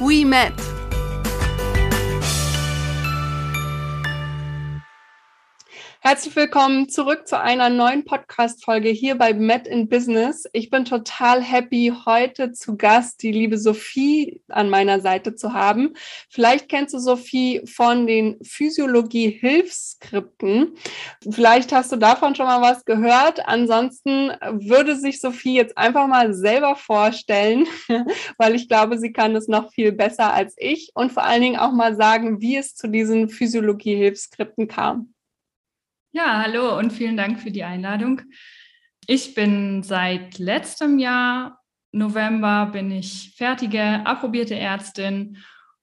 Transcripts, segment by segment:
we met. Herzlich willkommen zurück zu einer neuen Podcast-Folge hier bei Met in Business. Ich bin total happy, heute zu Gast die liebe Sophie an meiner Seite zu haben. Vielleicht kennst du Sophie von den Physiologie-Hilfsskripten. Vielleicht hast du davon schon mal was gehört. Ansonsten würde sich Sophie jetzt einfach mal selber vorstellen, weil ich glaube, sie kann es noch viel besser als ich und vor allen Dingen auch mal sagen, wie es zu diesen Physiologie-Hilfsskripten kam. Ja, hallo und vielen Dank für die Einladung. Ich bin seit letztem Jahr, November, bin ich fertige, approbierte Ärztin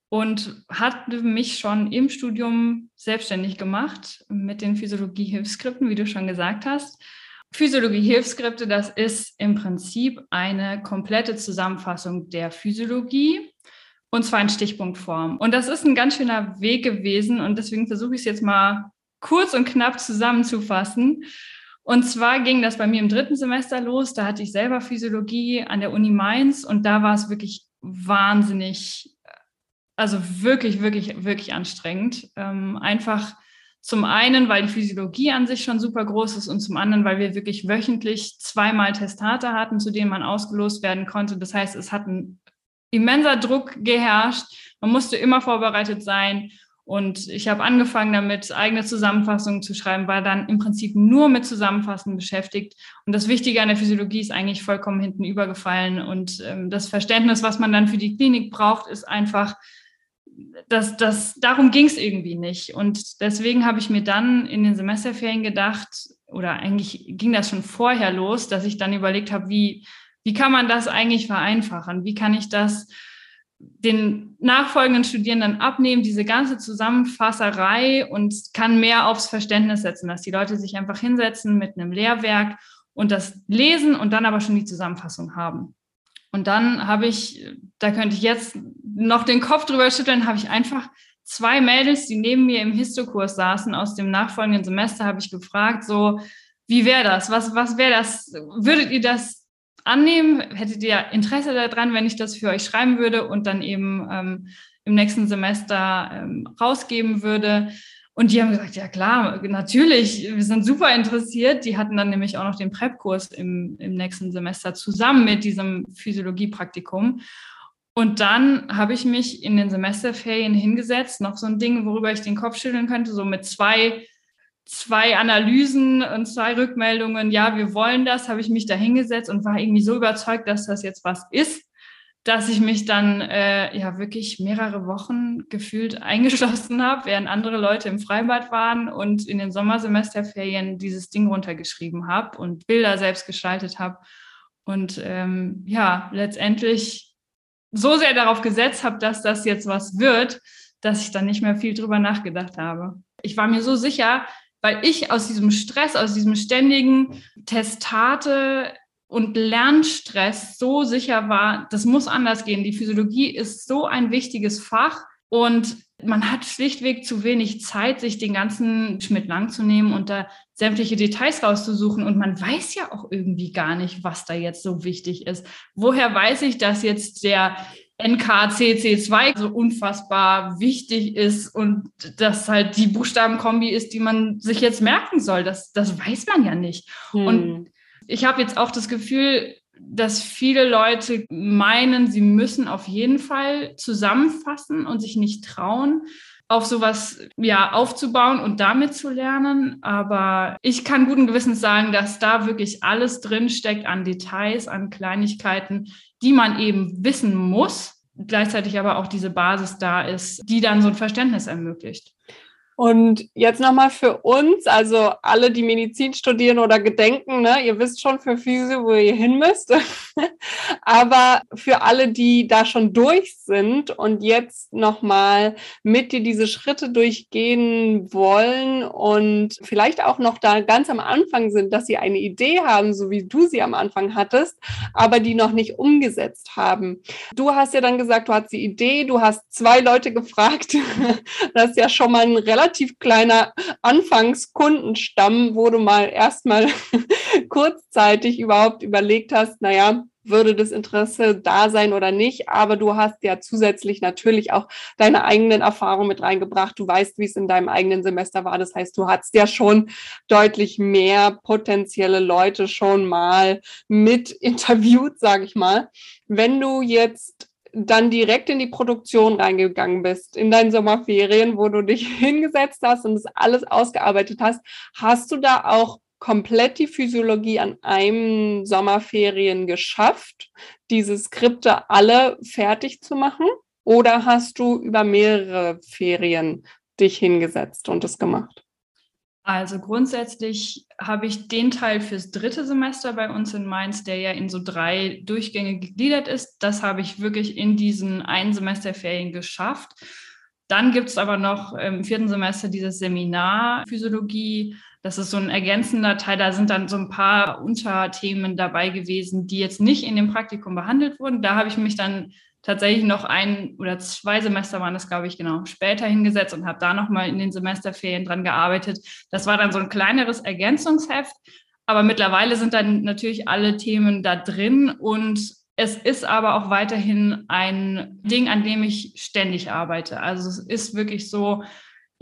und hatte mich schon im Studium selbstständig gemacht mit den Physiologie-Hilfsskripten, wie du schon gesagt hast. Physiologie-Hilfsskripte, das ist im Prinzip eine komplette Zusammenfassung der Physiologie und zwar in Stichpunktform. Und das ist ein ganz schöner Weg gewesen und deswegen versuche ich es jetzt mal kurz und knapp zusammenzufassen. Und zwar ging das bei mir im dritten Semester los. Da hatte ich selber Physiologie an der Uni Mainz und da war es wirklich wahnsinnig, also wirklich, wirklich, wirklich anstrengend. Ähm, einfach zum einen, weil die Physiologie an sich schon super groß ist und zum anderen, weil wir wirklich wöchentlich zweimal Testate hatten, zu denen man ausgelost werden konnte. Das heißt, es hat ein immenser Druck geherrscht. Man musste immer vorbereitet sein und ich habe angefangen damit, eigene Zusammenfassungen zu schreiben, war dann im Prinzip nur mit Zusammenfassen beschäftigt. Und das Wichtige an der Physiologie ist eigentlich vollkommen hinten übergefallen. Und ähm, das Verständnis, was man dann für die Klinik braucht, ist einfach, dass das, darum ging es irgendwie nicht. Und deswegen habe ich mir dann in den Semesterferien gedacht, oder eigentlich ging das schon vorher los, dass ich dann überlegt habe, wie, wie kann man das eigentlich vereinfachen? Wie kann ich das den nachfolgenden Studierenden abnehmen, diese ganze Zusammenfasserei und kann mehr aufs Verständnis setzen, dass die Leute sich einfach hinsetzen mit einem Lehrwerk und das lesen und dann aber schon die Zusammenfassung haben. Und dann habe ich, da könnte ich jetzt noch den Kopf drüber schütteln, habe ich einfach zwei Mädels, die neben mir im Histokurs saßen aus dem nachfolgenden Semester, habe ich gefragt, so, wie wäre das? Was, was wäre das? Würdet ihr das annehmen? Hättet ihr Interesse daran, wenn ich das für euch schreiben würde und dann eben ähm, im nächsten Semester ähm, rausgeben würde? Und die haben gesagt, ja klar, natürlich, wir sind super interessiert. Die hatten dann nämlich auch noch den Prep-Kurs im, im nächsten Semester zusammen mit diesem Physiologie-Praktikum. Und dann habe ich mich in den Semesterferien hingesetzt, noch so ein Ding, worüber ich den Kopf schütteln könnte, so mit zwei zwei Analysen und zwei Rückmeldungen, ja, wir wollen das, habe ich mich da hingesetzt und war irgendwie so überzeugt, dass das jetzt was ist, dass ich mich dann äh, ja wirklich mehrere Wochen gefühlt eingeschlossen habe, während andere Leute im Freibad waren und in den Sommersemesterferien dieses Ding runtergeschrieben habe und Bilder selbst gestaltet habe. Und ähm, ja, letztendlich so sehr darauf gesetzt habe, dass das jetzt was wird, dass ich dann nicht mehr viel drüber nachgedacht habe. Ich war mir so sicher, weil ich aus diesem Stress, aus diesem ständigen Testate und Lernstress so sicher war, das muss anders gehen. Die Physiologie ist so ein wichtiges Fach und man hat schlichtweg zu wenig Zeit, sich den ganzen Schmidt lang zu nehmen und da sämtliche Details rauszusuchen. Und man weiß ja auch irgendwie gar nicht, was da jetzt so wichtig ist. Woher weiß ich, dass jetzt der NKCC2 so unfassbar wichtig ist und dass halt die Buchstabenkombi ist, die man sich jetzt merken soll. Das, das weiß man ja nicht. Hm. Und ich habe jetzt auch das Gefühl, dass viele Leute meinen, sie müssen auf jeden Fall zusammenfassen und sich nicht trauen, auf sowas ja aufzubauen und damit zu lernen. Aber ich kann guten Gewissens sagen, dass da wirklich alles drin steckt an Details, an Kleinigkeiten, die man eben wissen muss, gleichzeitig aber auch diese Basis da ist, die dann so ein Verständnis ermöglicht. Und jetzt nochmal für uns, also alle, die Medizin studieren oder gedenken, ne, ihr wisst schon für Physio, wo ihr hin müsst. Aber für alle, die da schon durch sind und jetzt nochmal mit dir diese Schritte durchgehen wollen und vielleicht auch noch da ganz am Anfang sind, dass sie eine Idee haben, so wie du sie am Anfang hattest, aber die noch nicht umgesetzt haben. Du hast ja dann gesagt, du hast die Idee, du hast zwei Leute gefragt. das ist ja schon mal ein relativ relativ kleiner Anfangskundenstamm, wo du mal erstmal kurzzeitig überhaupt überlegt hast, naja, würde das Interesse da sein oder nicht. Aber du hast ja zusätzlich natürlich auch deine eigenen Erfahrungen mit reingebracht. Du weißt, wie es in deinem eigenen Semester war. Das heißt, du hast ja schon deutlich mehr potenzielle Leute schon mal mit interviewt, sage ich mal. Wenn du jetzt dann direkt in die Produktion reingegangen bist, in deinen Sommerferien, wo du dich hingesetzt hast und das alles ausgearbeitet hast, hast du da auch komplett die Physiologie an einem Sommerferien geschafft, diese Skripte alle fertig zu machen? Oder hast du über mehrere Ferien dich hingesetzt und es gemacht? Also grundsätzlich habe ich den Teil fürs dritte Semester bei uns in Mainz, der ja in so drei Durchgänge gegliedert ist. Das habe ich wirklich in diesen ein Semesterferien geschafft. Dann gibt es aber noch im vierten Semester dieses Seminar Physiologie. Das ist so ein ergänzender Teil. Da sind dann so ein paar Unterthemen dabei gewesen, die jetzt nicht in dem Praktikum behandelt wurden. Da habe ich mich dann tatsächlich noch ein oder zwei Semester waren das, glaube ich, genau, später hingesetzt und habe da nochmal in den Semesterferien dran gearbeitet. Das war dann so ein kleineres Ergänzungsheft. Aber mittlerweile sind dann natürlich alle Themen da drin und es ist aber auch weiterhin ein Ding, an dem ich ständig arbeite. Also es ist wirklich so,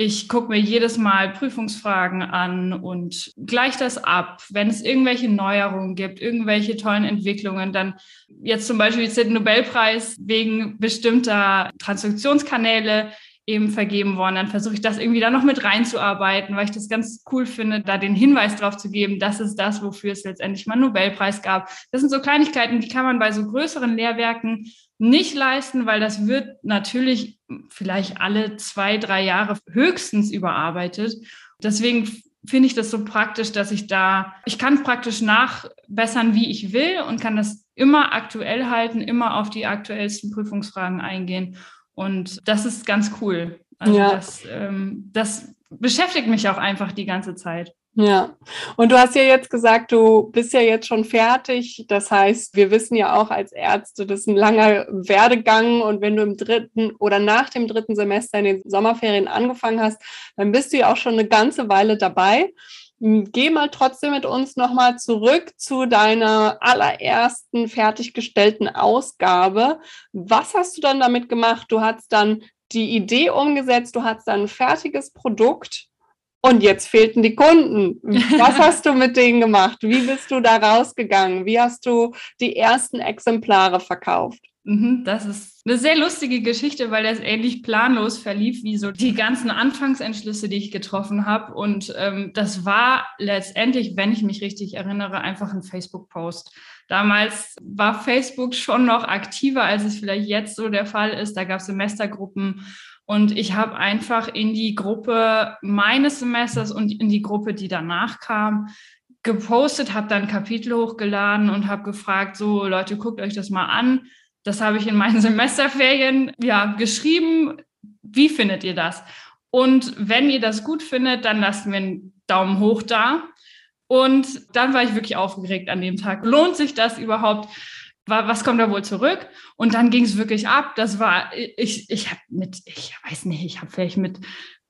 ich gucke mir jedes Mal Prüfungsfragen an und gleiche das ab. Wenn es irgendwelche Neuerungen gibt, irgendwelche tollen Entwicklungen, dann jetzt zum Beispiel ist der Nobelpreis wegen bestimmter Transduktionskanäle eben vergeben worden, dann versuche ich das irgendwie da noch mit reinzuarbeiten, weil ich das ganz cool finde, da den Hinweis drauf zu geben, das ist das, wofür es letztendlich mal einen Nobelpreis gab. Das sind so Kleinigkeiten, die kann man bei so größeren Lehrwerken nicht leisten, weil das wird natürlich vielleicht alle zwei, drei Jahre höchstens überarbeitet. Deswegen finde ich das so praktisch, dass ich da, ich kann praktisch nachbessern, wie ich will und kann das immer aktuell halten, immer auf die aktuellsten Prüfungsfragen eingehen. Und das ist ganz cool. Also ja. das, ähm, das beschäftigt mich auch einfach die ganze Zeit. Ja, und du hast ja jetzt gesagt, du bist ja jetzt schon fertig. Das heißt, wir wissen ja auch als Ärzte, das ist ein langer Werdegang. Und wenn du im dritten oder nach dem dritten Semester in den Sommerferien angefangen hast, dann bist du ja auch schon eine ganze Weile dabei. Geh mal trotzdem mit uns nochmal zurück zu deiner allerersten fertiggestellten Ausgabe. Was hast du dann damit gemacht? Du hast dann die Idee umgesetzt, du hast dann ein fertiges Produkt und jetzt fehlten die Kunden. Was hast du mit denen gemacht? Wie bist du da rausgegangen? Wie hast du die ersten Exemplare verkauft? Mhm, das ist eine sehr lustige Geschichte, weil das ähnlich planlos verlief wie so die ganzen Anfangsentschlüsse, die ich getroffen habe. Und ähm, das war letztendlich, wenn ich mich richtig erinnere, einfach ein Facebook-Post. Damals war Facebook schon noch aktiver, als es vielleicht jetzt so der Fall ist. Da gab es Semestergruppen und ich habe einfach in die Gruppe meines Semesters und in die Gruppe, die danach kam, gepostet, habe dann Kapitel hochgeladen und habe gefragt, so Leute, guckt euch das mal an. Das habe ich in meinen Semesterferien ja geschrieben. Wie findet ihr das? Und wenn ihr das gut findet, dann lasst mir einen Daumen hoch da. Und dann war ich wirklich aufgeregt an dem Tag. Lohnt sich das überhaupt? Was kommt da wohl zurück? Und dann ging es wirklich ab. Das war, ich, ich habe mit, ich weiß nicht, ich habe vielleicht mit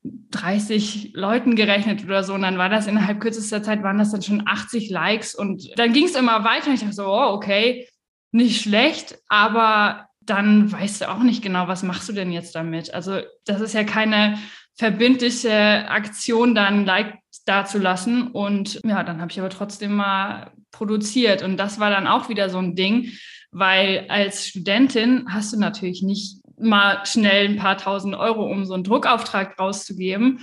30 Leuten gerechnet oder so. Und dann war das innerhalb kürzester Zeit, waren das dann schon 80 Likes. Und dann ging es immer weiter. Und ich dachte so, oh, okay, nicht schlecht, aber dann weißt du auch nicht genau, was machst du denn jetzt damit? Also, das ist ja keine verbindliche Aktion, dann Like dazulassen. Und ja, dann habe ich aber trotzdem mal produziert. Und das war dann auch wieder so ein Ding, weil als Studentin hast du natürlich nicht mal schnell ein paar tausend Euro, um so einen Druckauftrag rauszugeben.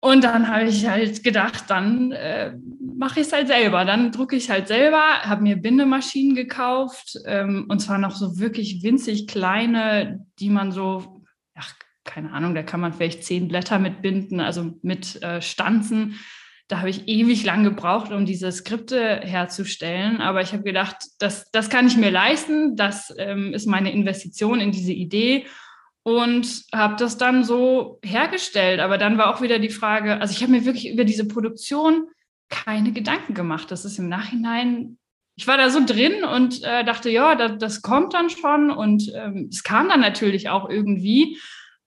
Und dann habe ich halt gedacht, dann äh, mache ich es halt selber. Dann drucke ich halt selber, habe mir Bindemaschinen gekauft ähm, und zwar noch so wirklich winzig kleine, die man so ach, keine Ahnung, da kann man vielleicht zehn Blätter mitbinden, also mit äh, Stanzen. Da habe ich ewig lang gebraucht, um diese Skripte herzustellen. Aber ich habe gedacht, das, das kann ich mir leisten. Das ähm, ist meine Investition in diese Idee und habe das dann so hergestellt. Aber dann war auch wieder die Frage, also ich habe mir wirklich über diese Produktion keine Gedanken gemacht. Das ist im Nachhinein, ich war da so drin und äh, dachte, ja, das, das, kommt dann schon und ähm, es kam dann natürlich auch irgendwie.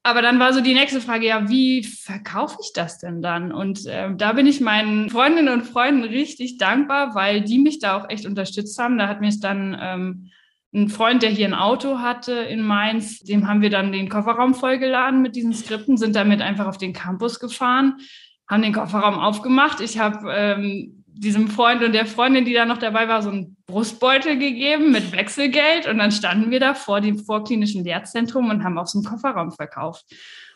Aber dann war so die nächste Frage, ja, wie verkaufe ich das denn dann? Und äh, da bin ich meinen Freundinnen und Freunden richtig dankbar, weil die mich da auch echt unterstützt haben. Da hat es dann ähm, ein Freund, der hier ein Auto hatte in Mainz, dem haben wir dann den Kofferraum vollgeladen mit diesen Skripten, sind damit einfach auf den Campus gefahren, haben den Kofferraum aufgemacht. Ich habe ähm, diesem Freund und der Freundin, die da noch dabei war, so einen Brustbeutel gegeben mit Wechselgeld und dann standen wir da vor dem vorklinischen Lehrzentrum und haben aus dem Kofferraum verkauft.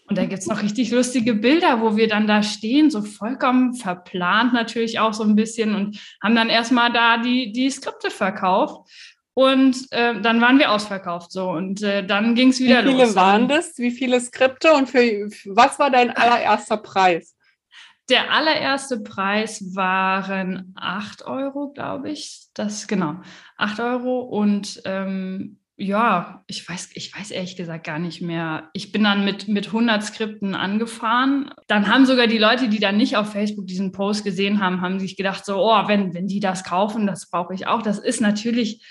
Und da gibt es noch richtig lustige Bilder, wo wir dann da stehen, so vollkommen verplant natürlich auch so ein bisschen und haben dann erstmal da die, die Skripte verkauft. Und äh, dann waren wir ausverkauft so und äh, dann ging es wieder los. Wie viele los. waren das? Wie viele Skripte und für was war dein allererster Preis? Der allererste Preis waren 8 Euro, glaube ich. Das genau, 8 Euro. Und ähm, ja, ich weiß, ich weiß ehrlich gesagt gar nicht mehr. Ich bin dann mit, mit 100 Skripten angefahren. Dann haben sogar die Leute, die dann nicht auf Facebook diesen Post gesehen haben, haben sich gedacht, so, oh, wenn, wenn die das kaufen, das brauche ich auch. Das ist natürlich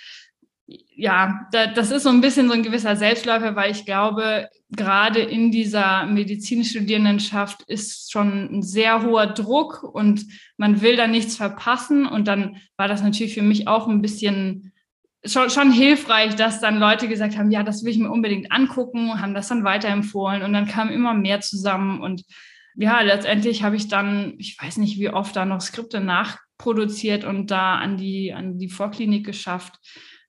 ja, da, das ist so ein bisschen so ein gewisser Selbstläufer, weil ich glaube, gerade in dieser Medizinstudierendenschaft ist schon ein sehr hoher Druck und man will da nichts verpassen. Und dann war das natürlich für mich auch ein bisschen schon, schon hilfreich, dass dann Leute gesagt haben, ja, das will ich mir unbedingt angucken, haben das dann weiterempfohlen und dann kam immer mehr zusammen und ja, letztendlich habe ich dann, ich weiß nicht, wie oft da noch Skripte nachproduziert und da an die, an die Vorklinik geschafft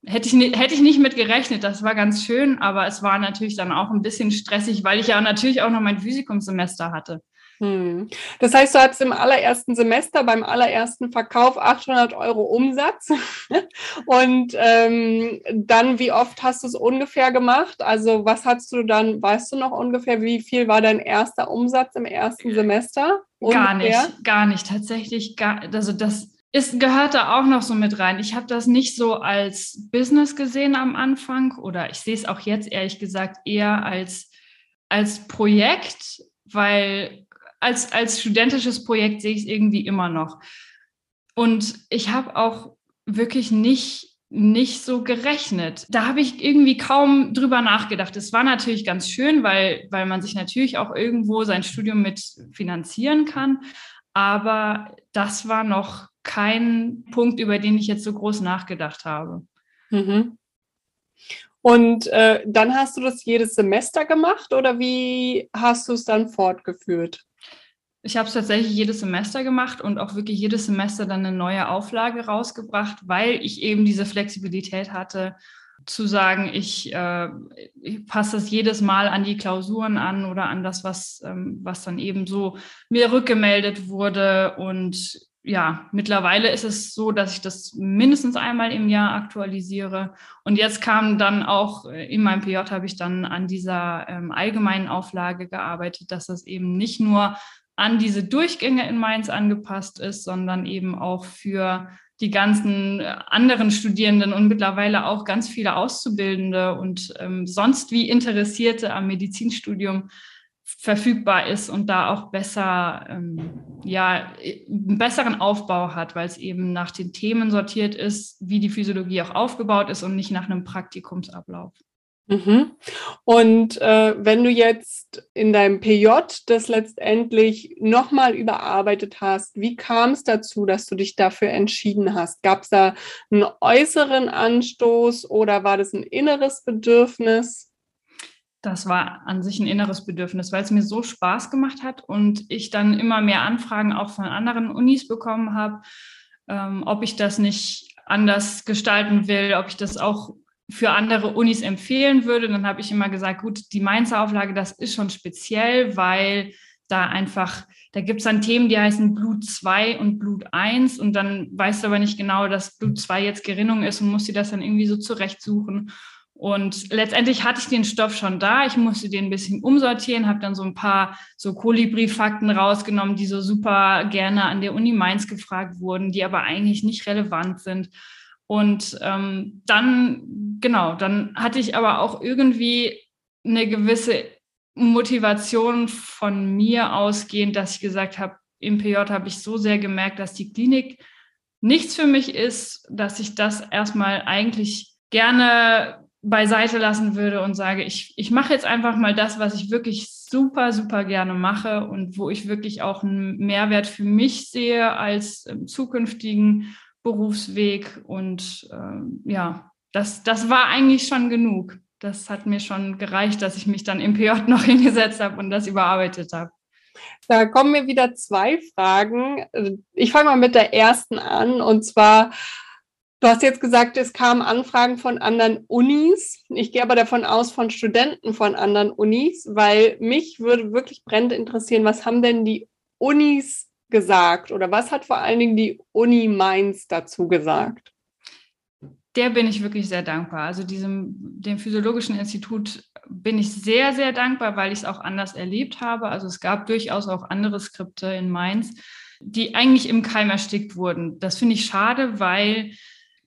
hätte ich, hätte ich nicht mit gerechnet. Das war ganz schön, aber es war natürlich dann auch ein bisschen stressig, weil ich ja natürlich auch noch mein Physikumssemester hatte. Hm. Das heißt, du hattest im allerersten Semester beim allerersten Verkauf 800 Euro Umsatz. Und ähm, dann, wie oft hast du es ungefähr gemacht? Also, was hast du dann, weißt du noch ungefähr, wie viel war dein erster Umsatz im ersten Semester? Ungefähr? Gar nicht, gar nicht. Tatsächlich, gar, also das es gehört da auch noch so mit rein. Ich habe das nicht so als Business gesehen am Anfang oder ich sehe es auch jetzt ehrlich gesagt eher als, als Projekt, weil als, als studentisches Projekt sehe ich es irgendwie immer noch. Und ich habe auch wirklich nicht nicht so gerechnet. Da habe ich irgendwie kaum drüber nachgedacht. Es war natürlich ganz schön, weil, weil man sich natürlich auch irgendwo sein Studium mit finanzieren kann. Aber das war noch kein Punkt, über den ich jetzt so groß nachgedacht habe. Mhm. Und äh, dann hast du das jedes Semester gemacht oder wie hast du es dann fortgeführt? Ich habe es tatsächlich jedes Semester gemacht und auch wirklich jedes Semester dann eine neue Auflage rausgebracht, weil ich eben diese Flexibilität hatte, zu sagen, ich, äh, ich passe das jedes Mal an die Klausuren an oder an das, was, ähm, was dann eben so mir rückgemeldet wurde. Und ja, mittlerweile ist es so, dass ich das mindestens einmal im Jahr aktualisiere. Und jetzt kam dann auch äh, in meinem PJ habe ich dann an dieser ähm, allgemeinen Auflage gearbeitet, dass das eben nicht nur an diese Durchgänge in Mainz angepasst ist, sondern eben auch für die ganzen äh, anderen Studierenden und mittlerweile auch ganz viele Auszubildende und ähm, sonst wie Interessierte am Medizinstudium verfügbar ist und da auch besser, ähm, ja, einen besseren Aufbau hat, weil es eben nach den Themen sortiert ist, wie die Physiologie auch aufgebaut ist und nicht nach einem Praktikumsablauf. Mhm. Und äh, wenn du jetzt in deinem PJ das letztendlich nochmal überarbeitet hast, wie kam es dazu, dass du dich dafür entschieden hast? Gab es da einen äußeren Anstoß oder war das ein inneres Bedürfnis? Das war an sich ein inneres Bedürfnis, weil es mir so Spaß gemacht hat und ich dann immer mehr Anfragen auch von anderen Unis bekommen habe, ähm, ob ich das nicht anders gestalten will, ob ich das auch für andere Unis empfehlen würde. Dann habe ich immer gesagt, gut, die Mainzer Auflage, das ist schon speziell, weil da einfach, da gibt es dann Themen, die heißen Blut 2 und Blut 1 und dann weißt du aber nicht genau, dass Blut 2 jetzt Gerinnung ist und musst dir das dann irgendwie so zurechtsuchen. Und letztendlich hatte ich den Stoff schon da. Ich musste den ein bisschen umsortieren, habe dann so ein paar so Kolibri-Fakten rausgenommen, die so super gerne an der Uni Mainz gefragt wurden, die aber eigentlich nicht relevant sind. Und ähm, dann, genau, dann hatte ich aber auch irgendwie eine gewisse Motivation von mir ausgehend, dass ich gesagt habe, im PJ habe ich so sehr gemerkt, dass die Klinik nichts für mich ist, dass ich das erstmal eigentlich gerne beiseite lassen würde und sage, ich, ich mache jetzt einfach mal das, was ich wirklich super, super gerne mache und wo ich wirklich auch einen Mehrwert für mich sehe als ähm, zukünftigen Berufsweg. Und ähm, ja, das, das war eigentlich schon genug. Das hat mir schon gereicht, dass ich mich dann im PJ noch hingesetzt habe und das überarbeitet habe. Da kommen mir wieder zwei Fragen. Ich fange mal mit der ersten an und zwar, Du hast jetzt gesagt, es kamen Anfragen von anderen Unis. Ich gehe aber davon aus, von Studenten von anderen Unis, weil mich würde wirklich brennend interessieren, was haben denn die Unis gesagt oder was hat vor allen Dingen die Uni Mainz dazu gesagt? Der bin ich wirklich sehr dankbar. Also diesem, dem Physiologischen Institut bin ich sehr, sehr dankbar, weil ich es auch anders erlebt habe. Also es gab durchaus auch andere Skripte in Mainz, die eigentlich im Keim erstickt wurden. Das finde ich schade, weil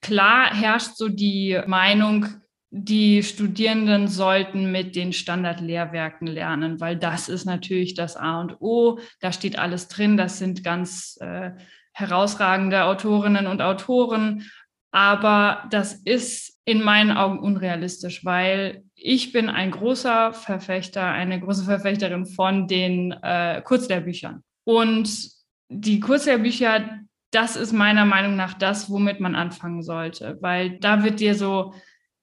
Klar herrscht so die Meinung, die Studierenden sollten mit den Standardlehrwerken lernen, weil das ist natürlich das A und O. Da steht alles drin. Das sind ganz äh, herausragende Autorinnen und Autoren. Aber das ist in meinen Augen unrealistisch, weil ich bin ein großer Verfechter, eine große Verfechterin von den äh, Kurzlehrbüchern. Und die Kurzlehrbücher, das ist meiner Meinung nach das, womit man anfangen sollte, weil da wird dir so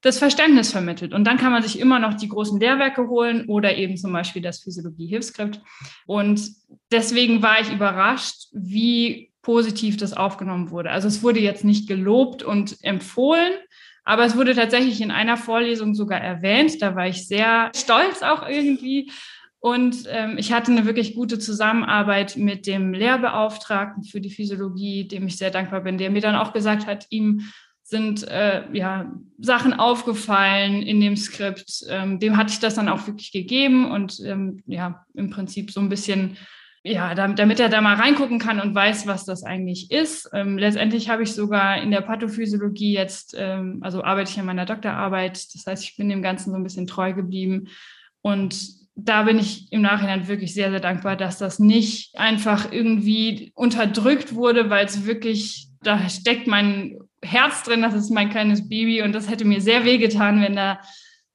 das Verständnis vermittelt. Und dann kann man sich immer noch die großen Lehrwerke holen oder eben zum Beispiel das Physiologie-Hilfskript. Und deswegen war ich überrascht, wie positiv das aufgenommen wurde. Also es wurde jetzt nicht gelobt und empfohlen, aber es wurde tatsächlich in einer Vorlesung sogar erwähnt. Da war ich sehr stolz auch irgendwie. Und ähm, ich hatte eine wirklich gute Zusammenarbeit mit dem Lehrbeauftragten für die Physiologie, dem ich sehr dankbar bin, der mir dann auch gesagt hat, ihm sind äh, ja Sachen aufgefallen in dem Skript. Ähm, dem hatte ich das dann auch wirklich gegeben und ähm, ja, im Prinzip so ein bisschen, ja, damit, damit, er da mal reingucken kann und weiß, was das eigentlich ist. Ähm, letztendlich habe ich sogar in der Pathophysiologie jetzt, ähm, also arbeite ich an meiner Doktorarbeit. Das heißt, ich bin dem Ganzen so ein bisschen treu geblieben und da bin ich im Nachhinein wirklich sehr, sehr dankbar, dass das nicht einfach irgendwie unterdrückt wurde, weil es wirklich, da steckt mein Herz drin, das ist mein kleines Baby und das hätte mir sehr wehgetan, wenn da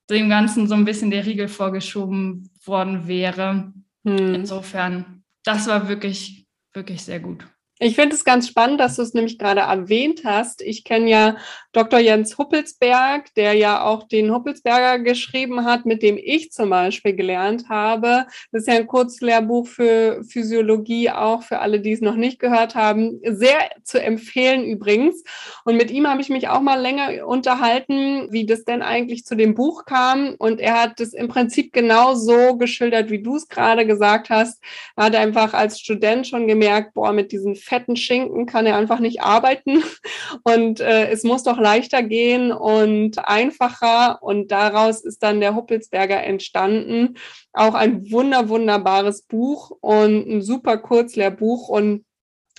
dem Ganzen so ein bisschen der Riegel vorgeschoben worden wäre. Hm. Insofern, das war wirklich, wirklich sehr gut. Ich finde es ganz spannend, dass du es nämlich gerade erwähnt hast. Ich kenne ja Dr. Jens Huppelsberg, der ja auch den Huppelsberger geschrieben hat, mit dem ich zum Beispiel gelernt habe. Das ist ja ein Kurzlehrbuch für Physiologie, auch für alle, die es noch nicht gehört haben. Sehr zu empfehlen übrigens. Und mit ihm habe ich mich auch mal länger unterhalten, wie das denn eigentlich zu dem Buch kam. Und er hat es im Prinzip genau so geschildert, wie du es gerade gesagt hast. Er hat einfach als Student schon gemerkt, boah, mit diesen fetten Schinken kann er einfach nicht arbeiten. Und äh, es muss doch leichter gehen und einfacher. Und daraus ist dann der Huppelsberger entstanden. Auch ein wunder, wunderbares Buch und ein super Kurzlehrbuch. Und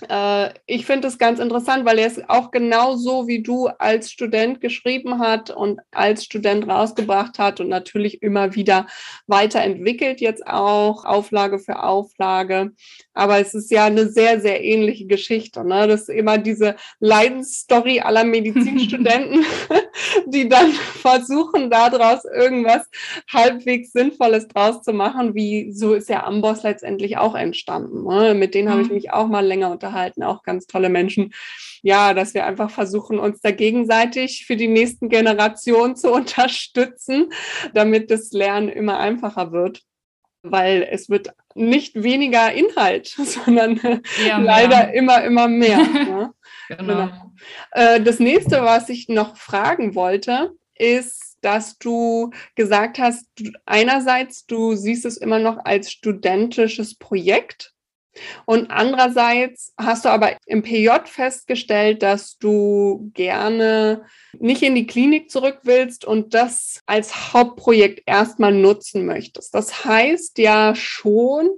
äh, ich finde es ganz interessant, weil er es auch genauso wie du als Student geschrieben hat und als Student rausgebracht hat und natürlich immer wieder weiterentwickelt, jetzt auch Auflage für Auflage. Aber es ist ja eine sehr, sehr ähnliche Geschichte. Ne? Das ist immer diese Leidensstory aller Medizinstudenten, die dann versuchen, daraus irgendwas halbwegs Sinnvolles draus zu machen. Wie so ist ja Amboss letztendlich auch entstanden. Ne? Mit denen mhm. habe ich mhm. mich auch mal länger unterhalten unterhalten, auch ganz tolle Menschen. Ja, dass wir einfach versuchen, uns da gegenseitig für die nächsten Generationen zu unterstützen, damit das Lernen immer einfacher wird weil es wird nicht weniger Inhalt, sondern ja, leider immer, immer mehr. ja. genau. genau. Äh, das nächste, was ich noch fragen wollte, ist, dass du gesagt hast, einerseits, du siehst es immer noch als studentisches Projekt Und andererseits hast du aber im PJ festgestellt, dass du gerne nicht in die Klinik zurück willst und das als Hauptprojekt erstmal nutzen möchtest. Das heißt ja schon,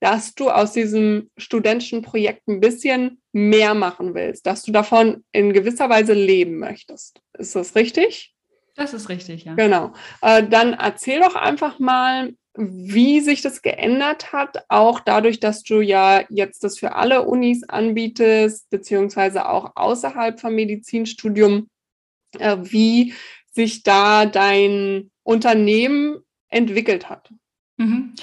dass du aus diesem studentischen Projekt ein bisschen mehr machen willst, dass du davon in gewisser Weise leben möchtest. Ist das richtig? Das ist richtig, ja. Genau. Äh, dann erzähl doch einfach mal, wie sich das geändert hat, auch dadurch, dass du ja jetzt das für alle Unis anbietest, beziehungsweise auch außerhalb vom Medizinstudium, äh, wie sich da dein Unternehmen entwickelt hat. Mhm.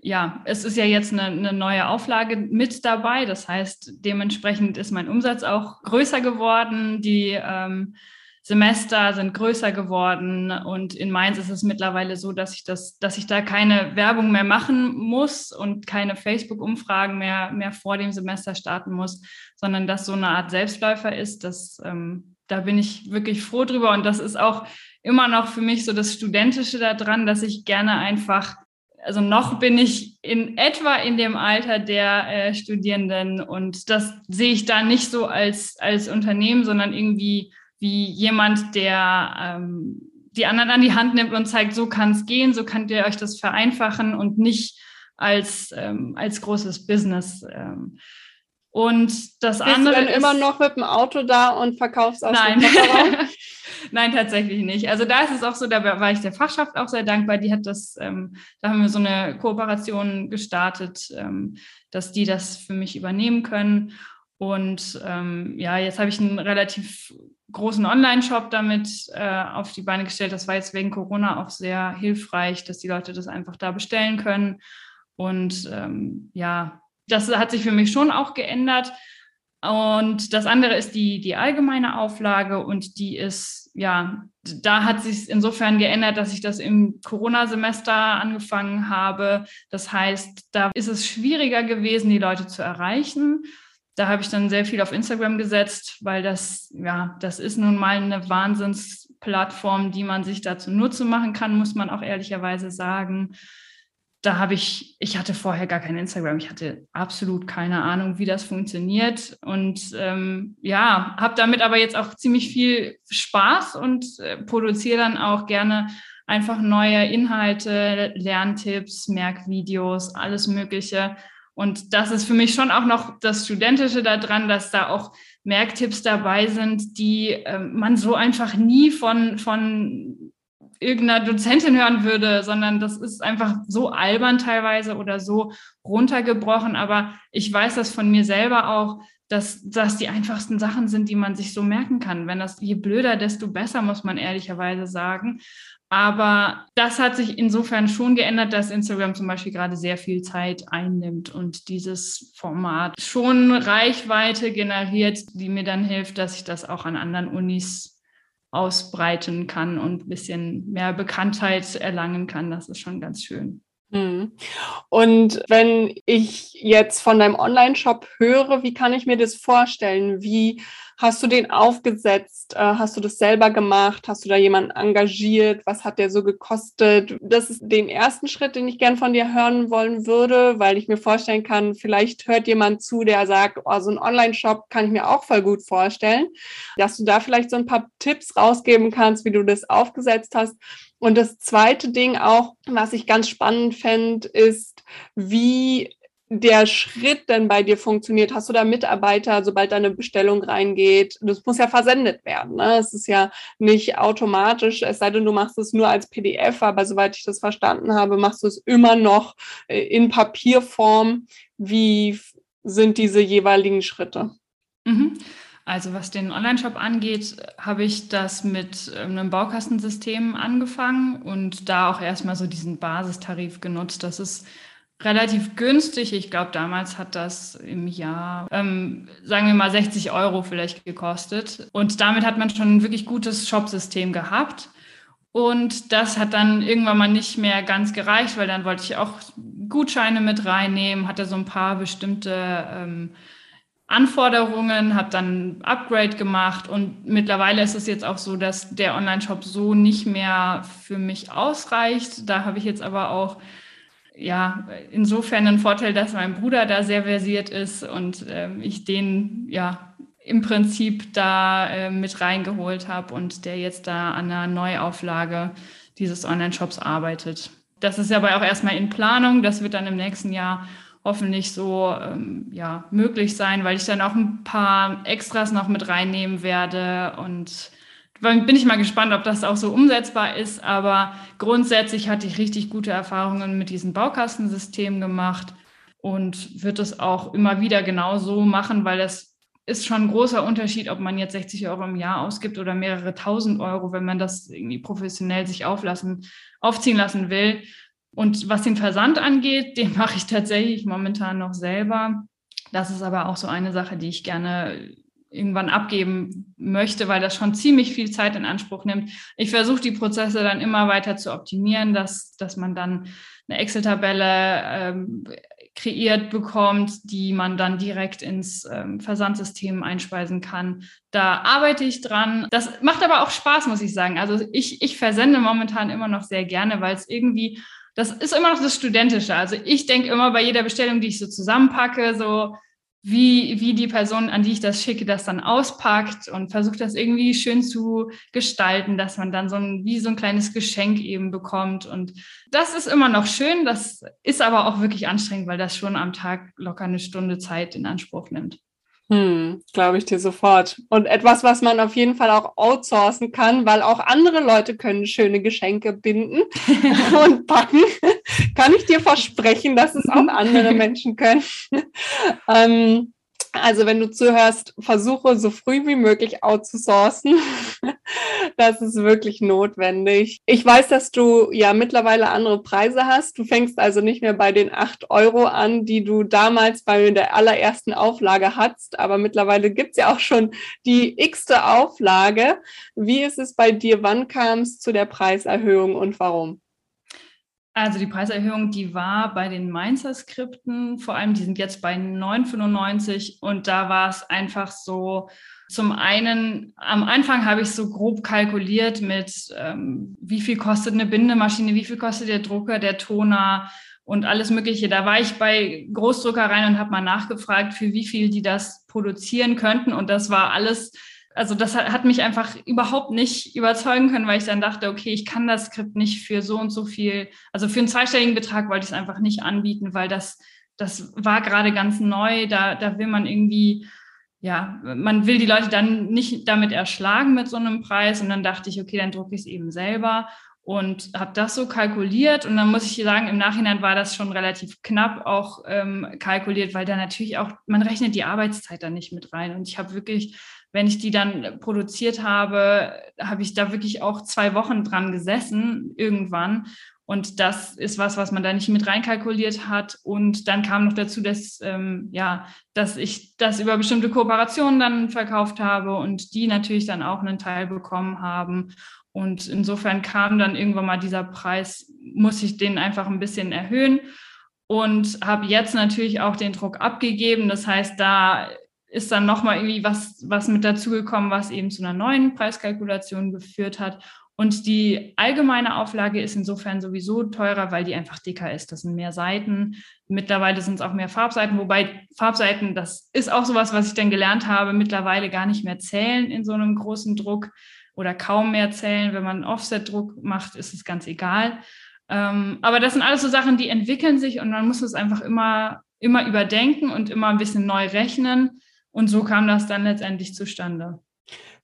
Ja, es ist ja jetzt eine, eine, neue Auflage mit dabei. Das heißt, dementsprechend ist mein Umsatz auch größer geworden. Die ähm, Semester sind größer geworden und in Mainz ist es mittlerweile so, dass ich das, dass ich da keine Werbung mehr machen muss und keine Facebook-Umfragen mehr, mehr vor dem Semester starten muss, sondern dass so eine Art Selbstläufer ist. Das, ähm, da bin ich wirklich froh drüber und das ist auch immer noch für mich so das Studentische daran, dass ich gerne einfach also noch bin ich in etwa in dem Alter der äh, Studierenden und das sehe ich da nicht so als, als Unternehmen, sondern irgendwie wie jemand, der ähm, die anderen an die Hand nimmt und zeigt, so kann es gehen, so könnt ihr euch das vereinfachen und nicht als, ähm, als großes Business. Ähm. Und das Bist andere. Du dann ist, immer noch mit dem Auto da und verkaufst aus Nein. Nein, tatsächlich nicht. Also da ist es auch so, da war ich der Fachschaft auch sehr dankbar. Die hat das, ähm, da haben wir so eine Kooperation gestartet, ähm, dass die das für mich übernehmen können. Und ähm, ja, jetzt habe ich einen relativ großen Online-Shop damit äh, auf die Beine gestellt. Das war jetzt wegen Corona auch sehr hilfreich, dass die Leute das einfach da bestellen können. Und ähm, ja, das hat sich für mich schon auch geändert. Und das andere ist die, die allgemeine Auflage und die ist, ja, da hat sich insofern geändert, dass ich das im Corona-Semester angefangen habe. Das heißt, da ist es schwieriger gewesen, die Leute zu erreichen da habe ich dann sehr viel auf Instagram gesetzt, weil das, ja, das ist nun mal eine Wahnsinnsplattform, die man sich dazu Nutze machen kann, muss man auch ehrlicherweise sagen. Da habe ich, ich hatte vorher gar kein Instagram, ich hatte absolut keine Ahnung, wie das funktioniert. Und ähm, ja, habe damit aber jetzt auch ziemlich viel Spaß und äh, produziere dann auch gerne einfach neue Inhalte, Lerntipps, Merkvideos, alles Mögliche und das ist für mich schon auch noch das Studentische daran, dass da auch Merktipps dabei sind, die äh, man so einfach nie von, von irgendeiner Dozentin hören würde, sondern das ist einfach so albern teilweise oder so runtergebrochen. Aber ich weiß das von mir selber auch, dass das die einfachsten Sachen sind, die man sich so merken kann. Wenn das je blöder, desto besser, muss man ehrlicherweise sagen. Aber das hat sich insofern schon geändert, dass Instagram zum Beispiel gerade sehr viel Zeit einnimmt und dieses Format schon Reichweite generiert, die mir dann hilft, dass ich das auch an anderen Unis ausbreiten kann und ein bisschen mehr Bekanntheit erlangen kann. Das ist schon ganz schön. Mhm. Und wenn ich jetzt von deinem Online-Shop höre, wie kann ich mir das vorstellen? Wie hast du den aufgesetzt? Äh, hast du das selber gemacht? Hast du da jemanden engagiert? Was hat der so gekostet? Das ist den ersten Schritt, den ich gern von dir hören wollen würde, weil ich mir vorstellen kann, vielleicht hört jemand zu, der sagt, oh, so ein Online-Shop kann ich mir auch voll gut vorstellen, dass du da vielleicht so ein paar Tipps rausgeben kannst, wie du das aufgesetzt hast. Und das zweite Ding auch, was ich ganz spannend fände, ist, wie der Schritt denn bei dir funktioniert. Hast du da Mitarbeiter, sobald deine Bestellung reingeht? Das muss ja versendet werden. Ne? Es ist ja nicht automatisch, es sei denn, du machst es nur als PDF, aber soweit ich das verstanden habe, machst du es immer noch äh, in Papierform. Wie sind diese jeweiligen Schritte? Mhm. Also was den Online-Shop angeht, habe ich das mit ähm, einem Baukastensystem angefangen und da auch erstmal so diesen Basistarif genutzt. Das ist relativ günstig. Ich glaube, damals hat das im Jahr, ähm, sagen wir mal, 60 Euro vielleicht gekostet. Und damit hat man schon ein wirklich gutes Shop-System gehabt. Und das hat dann irgendwann mal nicht mehr ganz gereicht, weil dann wollte ich auch Gutscheine mit reinnehmen, hatte so ein paar bestimmte ähm, Anforderungen, habe dann Upgrade gemacht und mittlerweile ist es jetzt auch so, dass der Online-Shop so nicht mehr für mich ausreicht. Da habe ich jetzt aber auch ja, insofern ein Vorteil, dass mein Bruder da sehr versiert ist und äh, ich den ja im Prinzip da äh, mit reingeholt habe und der jetzt da an einer Neuauflage dieses Online-Shops arbeitet. Das ist aber auch erstmal in Planung. Das wird dann im nächsten Jahr hoffentlich so ähm, ja, möglich sein, weil ich dann auch ein paar Extras noch mit reinnehmen werde und bin ich mal gespannt, ob das auch so umsetzbar ist. Aber grundsätzlich hatte ich richtig gute Erfahrungen mit diesem Baukastensystem gemacht und wird es auch immer wieder genau so machen, weil das ist schon ein großer Unterschied, ob man jetzt 60 Euro im Jahr ausgibt oder mehrere tausend Euro, wenn man das irgendwie professionell sich auflassen, aufziehen lassen will. Und was den Versand angeht, den mache ich tatsächlich momentan noch selber. Das ist aber auch so eine Sache, die ich gerne irgendwann abgeben möchte, weil das schon ziemlich viel Zeit in Anspruch nimmt. Ich versuche die Prozesse dann immer weiter zu optimieren, dass, dass man dann eine Excel-Tabelle ähm, kreiert bekommt, die man dann direkt ins ähm, Versandsystem einspeisen kann. Da arbeite ich dran. Das macht aber auch Spaß, muss ich sagen. Also ich, ich versende momentan immer noch sehr gerne, weil es irgendwie, das ist immer noch das Studentische. Also ich denke immer bei jeder Bestellung, die ich so zusammenpacke, so, wie, wie die Person, an die ich das schicke, das dann auspackt und versucht das irgendwie schön zu gestalten, dass man dann so ein, wie so ein kleines Geschenk eben bekommt. Und das ist immer noch schön. Das ist aber auch wirklich anstrengend, weil das schon am Tag locker eine Stunde Zeit in Anspruch nimmt. Hm, glaube ich dir sofort. Und etwas, was man auf jeden Fall auch outsourcen kann, weil auch andere Leute können schöne Geschenke binden und packen. kann ich dir versprechen, dass es auch andere Menschen können. ähm, also wenn du zuhörst, versuche so früh wie möglich outzusourcen. das ist wirklich notwendig. Ich weiß, dass du ja mittlerweile andere Preise hast. Du fängst also nicht mehr bei den acht Euro an, die du damals bei der allerersten Auflage hattest, aber mittlerweile gibt es ja auch schon die x-te Auflage. Wie ist es bei dir? Wann kam es zu der Preiserhöhung und warum? Also die Preiserhöhung, die war bei den Mainzer Skripten, vor allem die sind jetzt bei 9,95 und da war es einfach so, zum einen, am Anfang habe ich so grob kalkuliert mit, ähm, wie viel kostet eine Bindemaschine, wie viel kostet der Drucker, der Toner und alles Mögliche. Da war ich bei Großdruckereien und habe mal nachgefragt, für wie viel die das produzieren könnten und das war alles also das hat, hat, mich einfach überhaupt nicht überzeugen können, weil ich dann dachte, okay, ich kann das Skript nicht für so und so viel, also für einen zweistelligen Betrag wollte ich es einfach nicht anbieten, weil das, das war gerade ganz neu. Da, da will man irgendwie, ja, man will die Leute dann nicht damit erschlagen mit so einem Preis. Und dann dachte ich, okay, dann drucke ich es eben selber und habe das so kalkuliert. Und dann muss ich sagen, im Nachhinein war das schon relativ knapp auch ähm, kalkuliert, weil da natürlich auch, man rechnet die Arbeitszeit da nicht mit rein. Und ich habe wirklich wenn ich die dann produziert habe, habe ich da wirklich auch zwei Wochen dran gesessen irgendwann. Und das ist was, was man da nicht mit reinkalkuliert hat. Und dann kam noch dazu, dass, ähm, ja, dass ich das über bestimmte Kooperationen dann verkauft habe und die natürlich dann auch einen Teil bekommen haben. Und insofern kam dann irgendwann mal dieser Preis, muss ich den einfach ein bisschen erhöhen und habe jetzt natürlich auch den Druck abgegeben. Das heißt, da ist dann nochmal irgendwie was, was mit dazugekommen, was eben zu einer neuen Preiskalkulation geführt hat. Und die allgemeine Auflage ist insofern sowieso teurer, weil die einfach dicker ist. Das sind mehr Seiten. Mittlerweile sind es auch mehr Farbseiten, wobei Farbseiten, das ist auch sowas, was ich dann gelernt habe, mittlerweile gar nicht mehr zählen in so einem großen Druck oder kaum mehr zählen. Wenn man Offset-Druck macht, ist es ganz egal. Ähm, aber das sind alles so Sachen, die entwickeln sich und man muss es einfach immer, immer überdenken und immer ein bisschen neu rechnen. Und so kam das dann letztendlich zustande.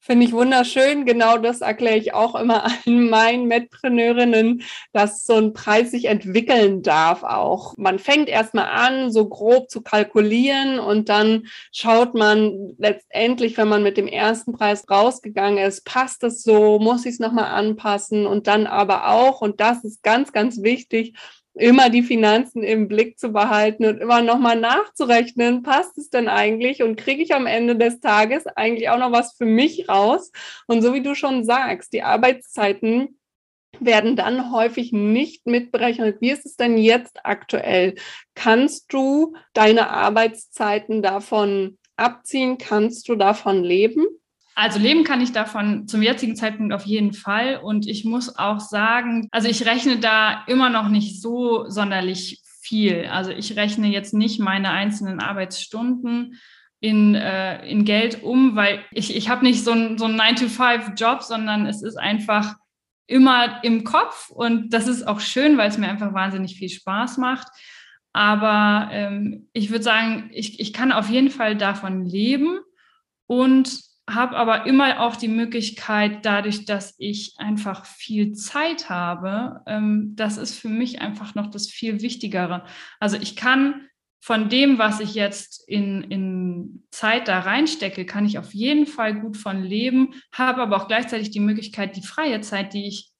Finde ich wunderschön. Genau das erkläre ich auch immer allen meinen Mitpreneurinnen, dass so ein Preis sich entwickeln darf auch. Man fängt erstmal an, so grob zu kalkulieren und dann schaut man letztendlich, wenn man mit dem ersten Preis rausgegangen ist, passt es so, muss ich es nochmal anpassen und dann aber auch, und das ist ganz, ganz wichtig, immer die Finanzen im Blick zu behalten und immer nochmal nachzurechnen, passt es denn eigentlich und kriege ich am Ende des Tages eigentlich auch noch was für mich raus? Und so wie du schon sagst, die Arbeitszeiten werden dann häufig nicht mitberechnet. Wie ist es denn jetzt aktuell? Kannst du deine Arbeitszeiten davon abziehen? Kannst du davon leben? Also leben kann ich davon zum jetzigen Zeitpunkt auf jeden Fall. Und ich muss auch sagen, also ich rechne da immer noch nicht so sonderlich viel. Also ich rechne jetzt nicht meine einzelnen Arbeitsstunden in, äh, in Geld um, weil ich, ich habe nicht so einen so 9-to-5-Job, sondern es ist einfach immer im Kopf und das ist auch schön, weil es mir einfach wahnsinnig viel Spaß macht. Aber ähm, ich würde sagen, ich, ich kann auf jeden Fall davon leben und habe aber immer auch die Möglichkeit, dadurch, dass ich einfach viel Zeit habe, ähm, das ist für mich einfach noch das viel Wichtigere. Also ich kann von dem, was ich jetzt in, in Zeit da reinstecke, kann ich auf jeden Fall gut von leben, habe aber auch gleichzeitig die Möglichkeit, die freie Zeit, die ich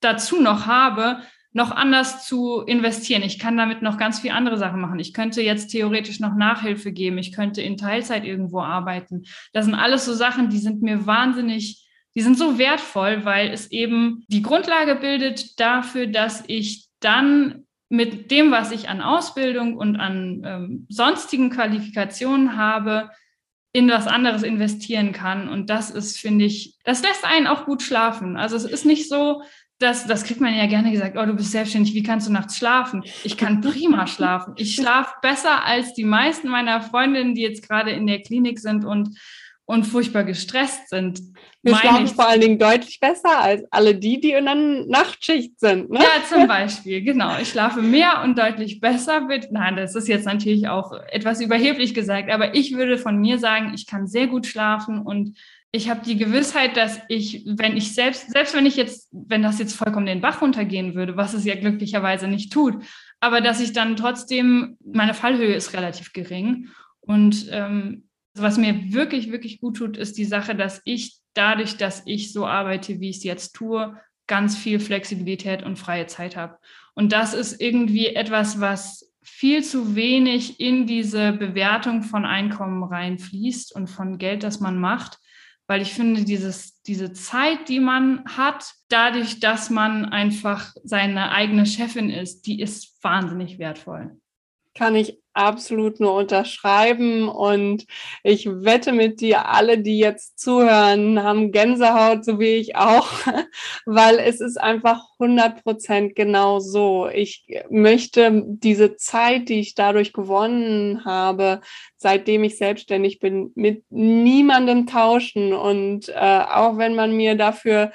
dazu noch habe, noch anders zu investieren. Ich kann damit noch ganz viele andere Sachen machen. Ich könnte jetzt theoretisch noch Nachhilfe geben. Ich könnte in Teilzeit irgendwo arbeiten. Das sind alles so Sachen, die sind mir wahnsinnig, die sind so wertvoll, weil es eben die Grundlage bildet dafür, dass ich dann mit dem, was ich an Ausbildung und an ähm, sonstigen Qualifikationen habe, in was anderes investieren kann. Und das ist, finde ich, das lässt einen auch gut schlafen. Also es ist nicht so, das, das kriegt man ja gerne gesagt, oh, du bist selbstständig, wie kannst du nachts schlafen? Ich kann prima schlafen. Ich schlafe besser als die meisten meiner Freundinnen, die jetzt gerade in der Klinik sind und, und furchtbar gestresst sind. Wir schlafen vor allen Dingen deutlich besser als alle die, die in der Nachtschicht sind. Ne? Ja, zum Beispiel, genau. Ich schlafe mehr und deutlich besser. Mit, nein, das ist jetzt natürlich auch etwas überheblich gesagt, aber ich würde von mir sagen, ich kann sehr gut schlafen und ich habe die Gewissheit, dass ich, wenn ich selbst, selbst wenn ich jetzt, wenn das jetzt vollkommen den Bach runtergehen würde, was es ja glücklicherweise nicht tut, aber dass ich dann trotzdem, meine Fallhöhe ist relativ gering. Und ähm, was mir wirklich, wirklich gut tut, ist die Sache, dass ich dadurch, dass ich so arbeite, wie ich es jetzt tue, ganz viel Flexibilität und freie Zeit habe. Und das ist irgendwie etwas, was viel zu wenig in diese Bewertung von Einkommen reinfließt und von Geld, das man macht weil ich finde, dieses, diese Zeit, die man hat, dadurch, dass man einfach seine eigene Chefin ist, die ist wahnsinnig wertvoll. Kann ich absolut nur unterschreiben und ich wette mit dir, alle, die jetzt zuhören, haben Gänsehaut, so wie ich auch, weil es ist einfach 100 Prozent genau so. Ich möchte diese Zeit, die ich dadurch gewonnen habe, seitdem ich selbstständig bin, mit niemandem tauschen und äh, auch wenn man mir dafür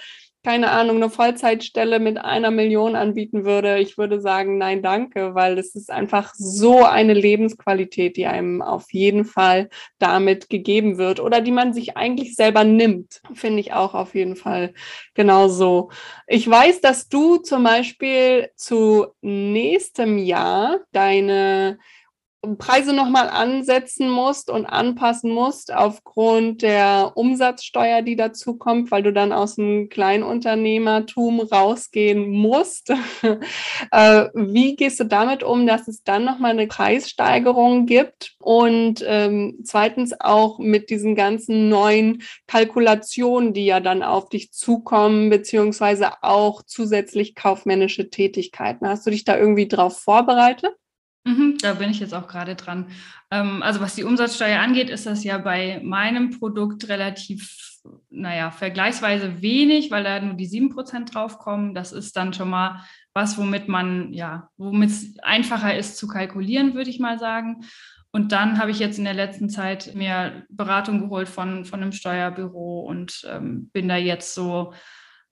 keine Ahnung, eine Vollzeitstelle mit einer Million anbieten würde, ich würde sagen, nein, danke, weil es ist einfach so eine Lebensqualität, die einem auf jeden Fall damit gegeben wird oder die man sich eigentlich selber nimmt, finde ich auch auf jeden Fall genauso. Ich weiß, dass du zum Beispiel zu nächstem Jahr deine Preise nochmal ansetzen musst und anpassen musst aufgrund der Umsatzsteuer, die dazu kommt, weil du dann aus dem Kleinunternehmertum rausgehen musst. Äh, wie gehst du damit um, dass es dann nochmal eine Preissteigerung gibt? Und ähm, zweitens auch mit diesen ganzen neuen Kalkulationen, die ja dann auf dich zukommen, beziehungsweise auch zusätzlich kaufmännische Tätigkeiten. Hast du dich da irgendwie drauf vorbereitet? Mhm, da bin ich jetzt auch gerade dran. Ähm, also was die Umsatzsteuer angeht, ist das ja bei meinem Produkt relativ, naja, vergleichsweise wenig, weil da nur die 7% draufkommen. Das ist dann schon mal was, womit man, ja, womit es einfacher ist zu kalkulieren, würde ich mal sagen. Und dann habe ich jetzt in der letzten Zeit mir Beratung geholt von, von einem Steuerbüro und ähm, bin da jetzt so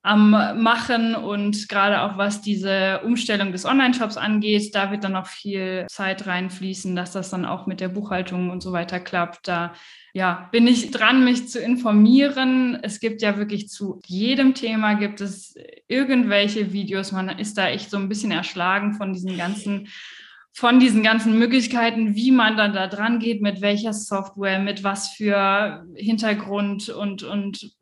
am Machen und gerade auch was diese Umstellung des Online-Shops angeht, da wird dann noch viel Zeit reinfließen, dass das dann auch mit der Buchhaltung und so weiter klappt. Da ja, bin ich dran, mich zu informieren. Es gibt ja wirklich zu jedem Thema gibt es irgendwelche Videos. Man ist da echt so ein bisschen erschlagen von diesen ganzen von diesen ganzen Möglichkeiten, wie man dann da dran geht, mit welcher Software, mit was für Hintergrund und, und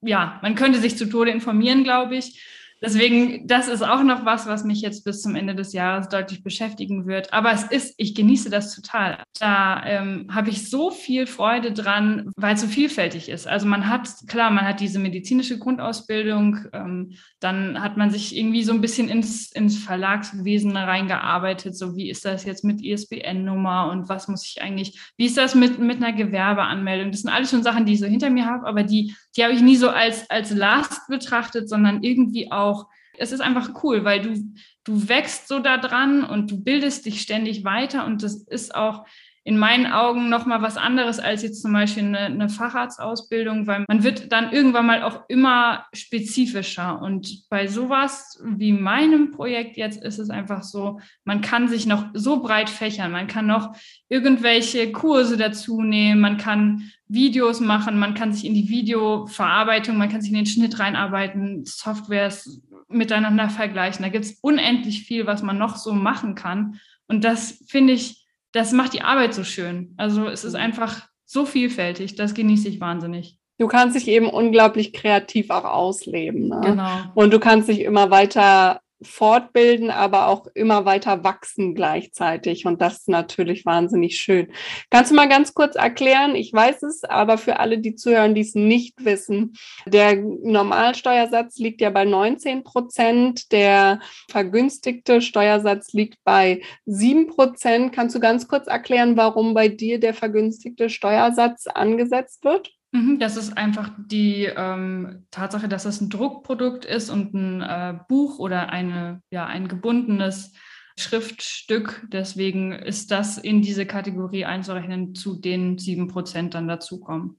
ja, man könnte sich zu Tode informieren, glaube ich. Deswegen, das ist auch noch was, was mich jetzt bis zum Ende des Jahres deutlich beschäftigen wird. Aber es ist, ich genieße das total. Da ähm, habe ich so viel Freude dran, weil es so vielfältig ist. Also man hat, klar, man hat diese medizinische Grundausbildung, ähm, dann hat man sich irgendwie so ein bisschen ins, ins Verlagswesen reingearbeitet. So, wie ist das jetzt mit ISBN-Nummer und was muss ich eigentlich, wie ist das mit, mit einer Gewerbeanmeldung? Das sind alles schon Sachen, die ich so hinter mir habe, aber die, die habe ich nie so als, als Last betrachtet, sondern irgendwie auch auch es ist einfach cool, weil du, du wächst so da dran und du bildest dich ständig weiter und das ist auch in meinen Augen noch mal was anderes als jetzt zum Beispiel eine, eine, Facharztausbildung, weil man wird dann irgendwann mal auch immer spezifischer. Und bei sowas wie meinem Projekt jetzt ist es einfach so, man kann sich noch so breit fächern, man kann noch irgendwelche Kurse dazu nehmen, man kann Videos machen, man kann sich in die Videoverarbeitung, man kann sich in den Schnitt reinarbeiten, Softwares miteinander vergleichen. Da gibt es unendlich viel, was man noch so machen kann. Und das finde ich das macht die Arbeit so schön. Also es ist mhm. einfach so vielfältig, das genieße ich wahnsinnig. Du kannst dich eben unglaublich kreativ auch ausleben. Ne? Genau. Und du kannst dich immer weiter fortbilden, aber auch immer weiter wachsen gleichzeitig. Und das ist natürlich wahnsinnig schön. Kannst du mal ganz kurz erklären? Ich weiß es, aber für alle, die zuhören, die es nicht wissen, der Normalsteuersatz liegt ja bei 19 Prozent. Der vergünstigte Steuersatz liegt bei 7 Prozent. Kannst du ganz kurz erklären, warum bei dir der vergünstigte Steuersatz angesetzt wird? Mhm, das ist einfach die ähm, Tatsache, dass es ein Druckprodukt ist und ein äh, Buch oder eine, ja, ein gebundenes Schriftstück. Deswegen ist das in diese Kategorie einzurechnen, zu den sieben Prozent dann dazukommen.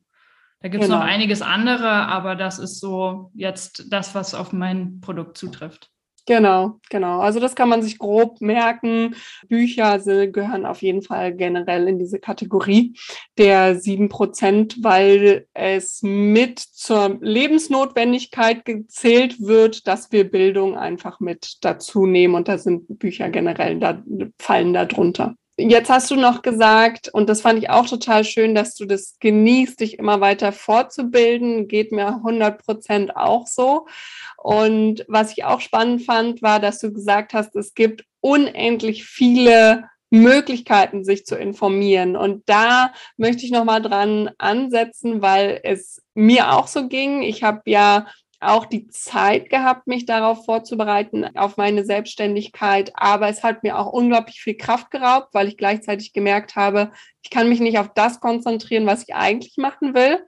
Da gibt es genau. noch einiges andere, aber das ist so jetzt das, was auf mein Produkt zutrifft. Genau, genau. Also das kann man sich grob merken. Bücher gehören auf jeden Fall generell in diese Kategorie der sieben Prozent, weil es mit zur Lebensnotwendigkeit gezählt wird, dass wir Bildung einfach mit dazu nehmen. Und da sind Bücher generell, da fallen da drunter. Jetzt hast du noch gesagt, und das fand ich auch total schön, dass du das genießt, dich immer weiter fortzubilden. Geht mir 100 Prozent auch so. Und was ich auch spannend fand, war, dass du gesagt hast, es gibt unendlich viele Möglichkeiten, sich zu informieren. Und da möchte ich nochmal dran ansetzen, weil es mir auch so ging. Ich habe ja auch die Zeit gehabt, mich darauf vorzubereiten, auf meine Selbstständigkeit. Aber es hat mir auch unglaublich viel Kraft geraubt, weil ich gleichzeitig gemerkt habe, ich kann mich nicht auf das konzentrieren, was ich eigentlich machen will.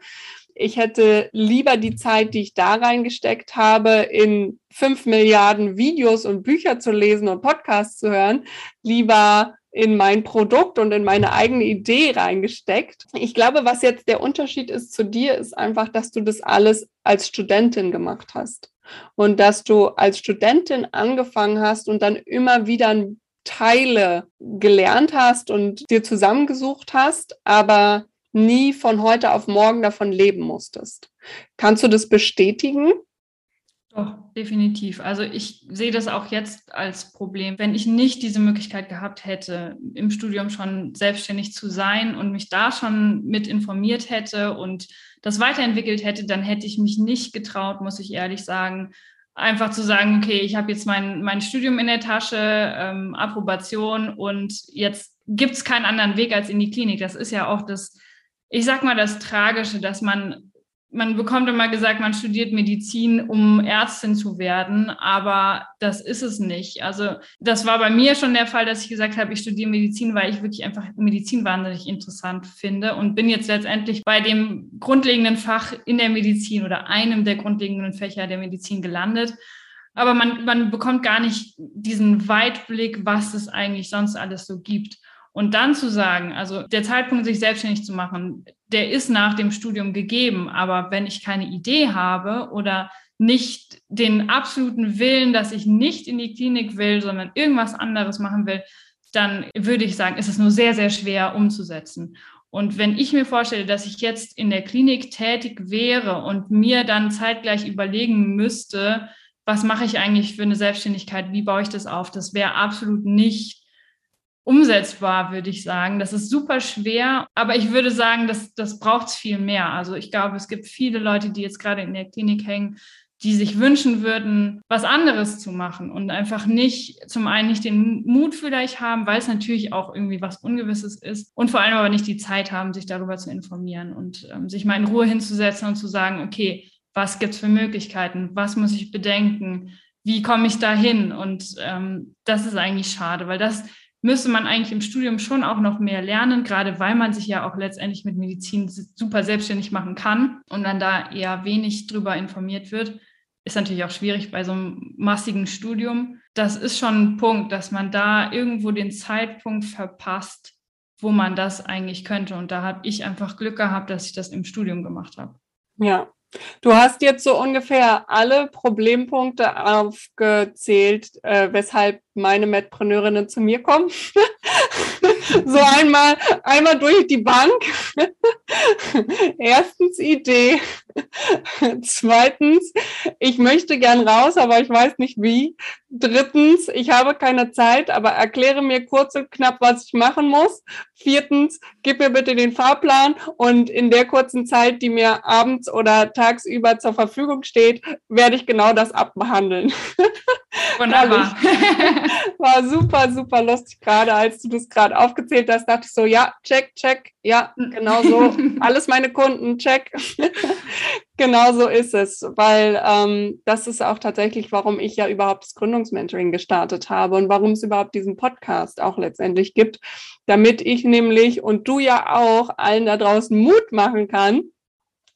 Ich hätte lieber die Zeit, die ich da reingesteckt habe, in fünf Milliarden Videos und Bücher zu lesen und Podcasts zu hören, lieber in mein Produkt und in meine eigene Idee reingesteckt. Ich glaube, was jetzt der Unterschied ist zu dir, ist einfach, dass du das alles als Studentin gemacht hast und dass du als Studentin angefangen hast und dann immer wieder Teile gelernt hast und dir zusammengesucht hast, aber nie von heute auf morgen davon leben musstest. Kannst du das bestätigen? Doch, definitiv. Also ich sehe das auch jetzt als Problem. Wenn ich nicht diese Möglichkeit gehabt hätte, im Studium schon selbstständig zu sein und mich da schon mit informiert hätte und das weiterentwickelt hätte, dann hätte ich mich nicht getraut, muss ich ehrlich sagen, einfach zu sagen, okay, ich habe jetzt mein, mein Studium in der Tasche, ähm, Approbation und jetzt gibt es keinen anderen Weg als in die Klinik. Das ist ja auch das, ich sag mal, das Tragische, dass man man bekommt immer gesagt, man studiert Medizin, um Ärztin zu werden, aber das ist es nicht. Also das war bei mir schon der Fall, dass ich gesagt habe, ich studiere Medizin, weil ich wirklich einfach Medizin wahnsinnig interessant finde und bin jetzt letztendlich bei dem grundlegenden Fach in der Medizin oder einem der grundlegenden Fächer der Medizin gelandet. Aber man, man bekommt gar nicht diesen Weitblick, was es eigentlich sonst alles so gibt. Und dann zu sagen, also der Zeitpunkt, sich selbstständig zu machen, der ist nach dem Studium gegeben. Aber wenn ich keine Idee habe oder nicht den absoluten Willen, dass ich nicht in die Klinik will, sondern irgendwas anderes machen will, dann würde ich sagen, ist es nur sehr, sehr schwer umzusetzen. Und wenn ich mir vorstelle, dass ich jetzt in der Klinik tätig wäre und mir dann zeitgleich überlegen müsste, was mache ich eigentlich für eine Selbstständigkeit, wie baue ich das auf, das wäre absolut nicht umsetzbar, würde ich sagen. Das ist super schwer, aber ich würde sagen, das, das braucht es viel mehr. Also ich glaube, es gibt viele Leute, die jetzt gerade in der Klinik hängen, die sich wünschen würden, was anderes zu machen und einfach nicht, zum einen nicht den Mut vielleicht haben, weil es natürlich auch irgendwie was Ungewisses ist und vor allem aber nicht die Zeit haben, sich darüber zu informieren und ähm, sich mal in Ruhe hinzusetzen und zu sagen, okay, was gibt es für Möglichkeiten? Was muss ich bedenken? Wie komme ich da hin? Und ähm, das ist eigentlich schade, weil das müsste man eigentlich im Studium schon auch noch mehr lernen, gerade weil man sich ja auch letztendlich mit Medizin super selbstständig machen kann und dann da eher wenig drüber informiert wird, ist natürlich auch schwierig bei so einem massigen Studium. Das ist schon ein Punkt, dass man da irgendwo den Zeitpunkt verpasst, wo man das eigentlich könnte. Und da habe ich einfach Glück gehabt, dass ich das im Studium gemacht habe. Ja, Du hast jetzt so ungefähr alle Problempunkte aufgezählt, äh, weshalb meine Medpreneurinnen zu mir kommen. so einmal, einmal durch die Bank. Erstens Idee. Zweitens, ich möchte gern raus, aber ich weiß nicht wie. Drittens, ich habe keine Zeit, aber erkläre mir kurz und knapp, was ich machen muss. Viertens, gib mir bitte den Fahrplan und in der kurzen Zeit, die mir abends oder tagsüber zur Verfügung steht, werde ich genau das abbehandeln. Wunderbar. War super, super lustig gerade, als du das gerade aufgezählt hast, dachte ich so, ja, check, check, ja, genau so. Alles meine Kunden, check. Genau so ist es, weil ähm, das ist auch tatsächlich, warum ich ja überhaupt das Gründungsmentoring gestartet habe und warum es überhaupt diesen Podcast auch letztendlich gibt, damit ich nämlich und du ja auch allen da draußen Mut machen kann,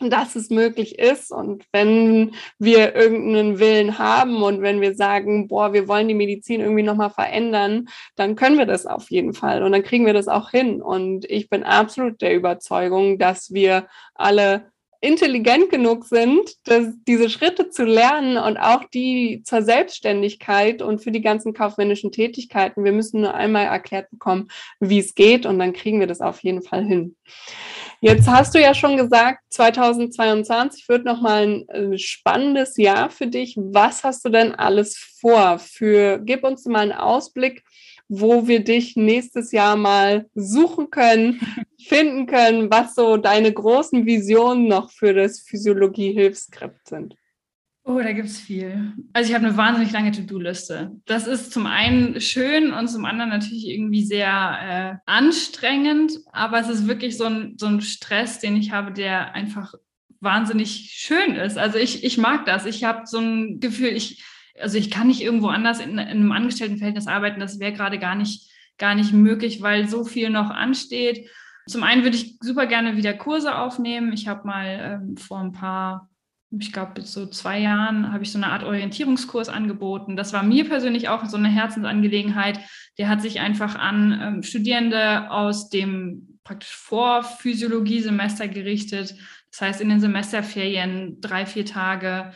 dass es möglich ist. Und wenn wir irgendeinen Willen haben und wenn wir sagen, boah, wir wollen die Medizin irgendwie nochmal verändern, dann können wir das auf jeden Fall und dann kriegen wir das auch hin. Und ich bin absolut der Überzeugung, dass wir alle intelligent genug sind, dass diese Schritte zu lernen und auch die zur Selbstständigkeit und für die ganzen kaufmännischen Tätigkeiten. Wir müssen nur einmal erklärt bekommen, wie es geht und dann kriegen wir das auf jeden Fall hin. Jetzt hast du ja schon gesagt, 2022 wird nochmal ein äh, spannendes Jahr für dich. Was hast du denn alles vor? Für, gib uns mal einen Ausblick, wo wir dich nächstes Jahr mal suchen können, finden können, was so deine großen Visionen noch für das Physiologie-Hilfskript sind. Oh, da gibt es viel. Also ich habe eine wahnsinnig lange To-Do-Liste. Das ist zum einen schön und zum anderen natürlich irgendwie sehr äh, anstrengend, aber es ist wirklich so ein, so ein Stress, den ich habe, der einfach wahnsinnig schön ist. Also ich, ich mag das. Ich habe so ein Gefühl, ich, also ich kann nicht irgendwo anders in, in einem Angestelltenverhältnis arbeiten. Das wäre gerade gar nicht, gar nicht möglich, weil so viel noch ansteht. Zum einen würde ich super gerne wieder Kurse aufnehmen. Ich habe mal ähm, vor ein paar ich glaube, so zwei Jahren habe ich so eine Art Orientierungskurs angeboten. Das war mir persönlich auch so eine Herzensangelegenheit. Der hat sich einfach an ähm, Studierende aus dem praktisch Vorphysiologie-Semester gerichtet. Das heißt, in den Semesterferien drei, vier Tage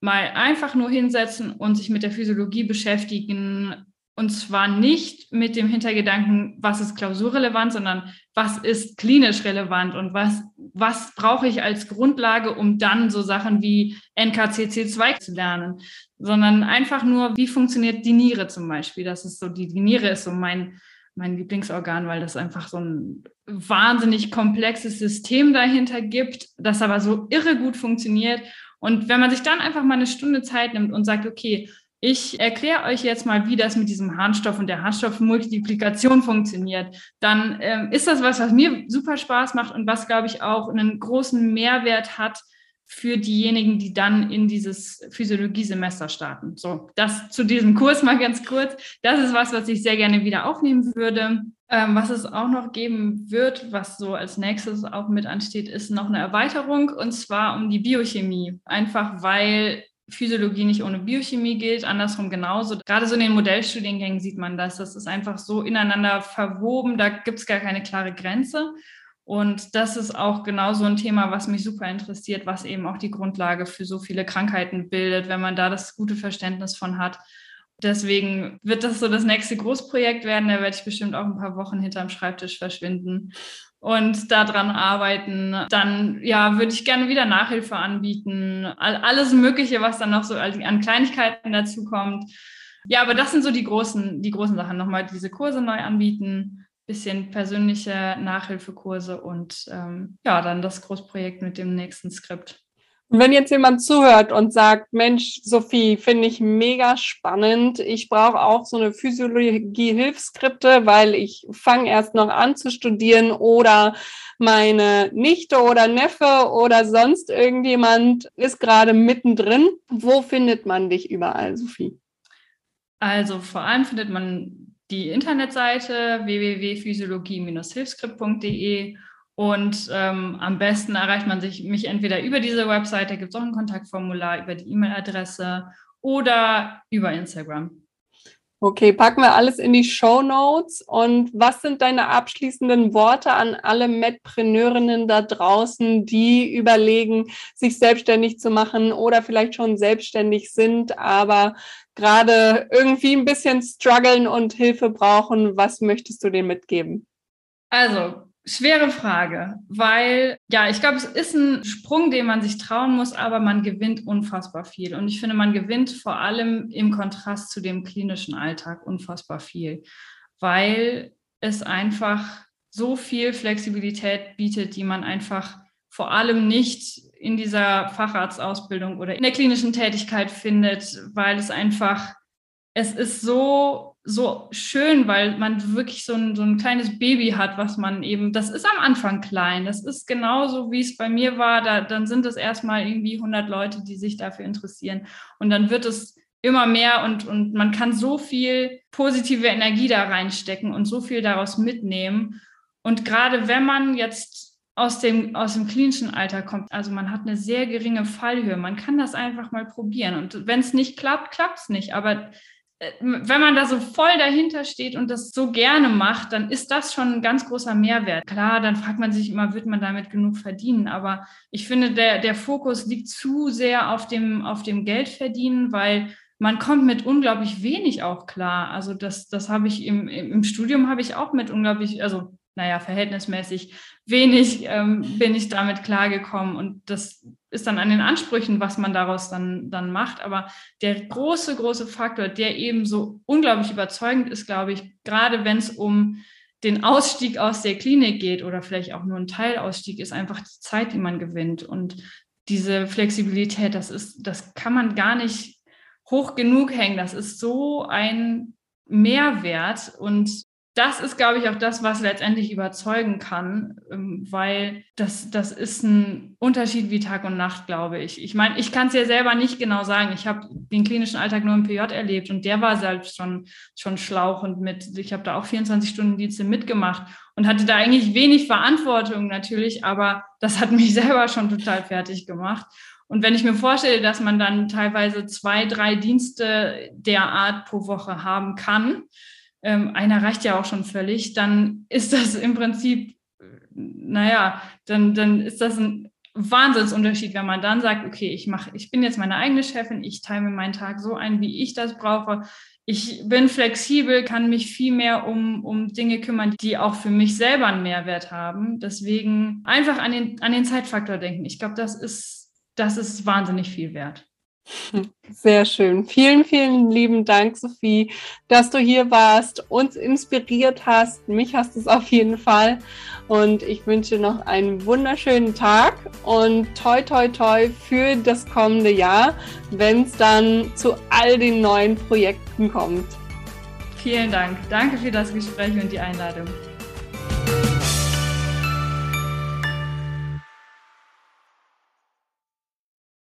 mal einfach nur hinsetzen und sich mit der Physiologie beschäftigen, und zwar nicht mit dem Hintergedanken, was ist klausurrelevant, sondern was ist klinisch relevant und was, was brauche ich als Grundlage, um dann so Sachen wie NKCC2 zu lernen, sondern einfach nur, wie funktioniert die Niere zum Beispiel. Das ist so, die, die Niere ist so mein, mein Lieblingsorgan, weil das einfach so ein wahnsinnig komplexes System dahinter gibt, das aber so irre gut funktioniert. Und wenn man sich dann einfach mal eine Stunde Zeit nimmt und sagt, okay, ich erkläre euch jetzt mal, wie das mit diesem Harnstoff und der Harnstoffmultiplikation funktioniert. Dann ähm, ist das was, was mir super Spaß macht und was, glaube ich, auch einen großen Mehrwert hat für diejenigen, die dann in dieses Physiologiesemester starten. So, das zu diesem Kurs mal ganz kurz. Das ist was, was ich sehr gerne wieder aufnehmen würde. Ähm, was es auch noch geben wird, was so als nächstes auch mit ansteht, ist noch eine Erweiterung und zwar um die Biochemie. Einfach weil Physiologie nicht ohne Biochemie gilt, andersrum genauso. Gerade so in den Modellstudiengängen sieht man das. Das ist einfach so ineinander verwoben, da gibt es gar keine klare Grenze. Und das ist auch genau so ein Thema, was mich super interessiert, was eben auch die Grundlage für so viele Krankheiten bildet, wenn man da das gute Verständnis von hat. Deswegen wird das so das nächste Großprojekt werden. Da werde ich bestimmt auch ein paar Wochen hinterm Schreibtisch verschwinden und daran arbeiten. Dann ja, würde ich gerne wieder Nachhilfe anbieten. Alles Mögliche, was dann noch so an Kleinigkeiten dazu kommt. Ja, aber das sind so die großen, die großen Sachen. Nochmal diese Kurse neu anbieten, bisschen persönliche Nachhilfekurse und ähm, ja, dann das Großprojekt mit dem nächsten Skript. Wenn jetzt jemand zuhört und sagt, Mensch, Sophie, finde ich mega spannend. Ich brauche auch so eine Physiologie-Hilfsskripte, weil ich fange erst noch an zu studieren oder meine Nichte oder Neffe oder sonst irgendjemand ist gerade mittendrin. Wo findet man dich überall, Sophie? Also vor allem findet man die Internetseite www.physiologie-hilfskript.de Und ähm, am besten erreicht man sich mich entweder über diese Website, da gibt es auch ein Kontaktformular, über die E-Mail-Adresse oder über Instagram. Okay, packen wir alles in die Show Notes. Und was sind deine abschließenden Worte an alle Medpreneurinnen da draußen, die überlegen, sich selbstständig zu machen oder vielleicht schon selbstständig sind, aber gerade irgendwie ein bisschen strugglen und Hilfe brauchen? Was möchtest du denen mitgeben? Also, Schwere Frage, weil ja, ich glaube, es ist ein Sprung, den man sich trauen muss, aber man gewinnt unfassbar viel. Und ich finde, man gewinnt vor allem im Kontrast zu dem klinischen Alltag unfassbar viel, weil es einfach so viel Flexibilität bietet, die man einfach vor allem nicht in dieser Facharztausbildung oder in der klinischen Tätigkeit findet, weil es einfach, es ist so so schön, weil man wirklich so ein, so ein kleines Baby hat, was man eben, das ist am Anfang klein. Das ist genauso, wie es bei mir war. Da, dann sind es erstmal irgendwie 100 Leute, die sich dafür interessieren. Und dann wird es immer mehr und, und man kann so viel positive Energie da reinstecken und so viel daraus mitnehmen. Und gerade wenn man jetzt aus dem, aus dem klinischen Alter kommt, also man hat eine sehr geringe Fallhöhe, man kann das einfach mal probieren. Und wenn es nicht klappt, klappt es nicht. Aber äh, wenn man da so voll dahinter steht und das so gerne macht, dann ist das schon ein ganz großer Mehrwert. Klar, dann fragt man sich immer, wird man damit genug verdienen? Aber ich finde, der, der Fokus liegt zu sehr auf dem, auf dem Geldverdienen, weil man kommt mit unglaublich wenig auch klar. Also das, das habe ich im, im Studium habe ich auch mit unglaublich, also naja, verhältnismäßig wenig ähm, bin ich damit klargekommen. Und das ist dann an den Ansprüchen, was man daraus dann, dann macht. Aber der große, große Faktor, der eben so unglaublich überzeugend ist, glaube ich, gerade wenn es um den Ausstieg aus der Klinik geht oder vielleicht auch nur ein Teilausstieg, ist einfach die Zeit, die man gewinnt. Und diese Flexibilität, das ist, das kann man gar nicht hoch genug hängen. Das ist so ein Mehrwert und das ist, glaube ich, auch das, was letztendlich überzeugen kann, ähm, weil das, das ist ein Unterschied wie Tag und Nacht, glaube ich. Ich meine, ich kann es ja selber nicht genau sagen. Ich habe den klinischen Alltag nur im PJ erlebt und der war selbst schon, schon schlauchend mit. Ich habe da auch 24 Stunden Dienste mitgemacht und hatte da eigentlich wenig Verantwortung natürlich, aber das hat mich selber schon total fertig gemacht. Und wenn ich mir vorstelle, dass man dann teilweise zwei, drei Dienste der Art pro Woche haben kann, ähm, einer reicht ja auch schon völlig, dann ist das im Prinzip, naja, dann, dann ist das ein Wahnsinnsunterschied, wenn man dann sagt, okay, ich mache, ich bin jetzt meine eigene Chefin, ich teile meinen Tag so ein, wie ich das brauche. Ich bin flexibel, kann mich viel mehr um, um Dinge kümmern, die auch für mich selber einen Mehrwert haben. Deswegen einfach an den, an den Zeitfaktor denken. Ich glaube, das ist, das ist wahnsinnig viel wert. Sehr schön. Vielen, vielen lieben Dank, Sophie, dass du hier warst, uns inspiriert hast. Mich hast du es auf jeden Fall. Und ich wünsche noch einen wunderschönen Tag und toi, toi, toi für das kommende Jahr, wenn es dann zu all den neuen Projekten kommt. Vielen Dank. Danke für das Gespräch und die Einladung.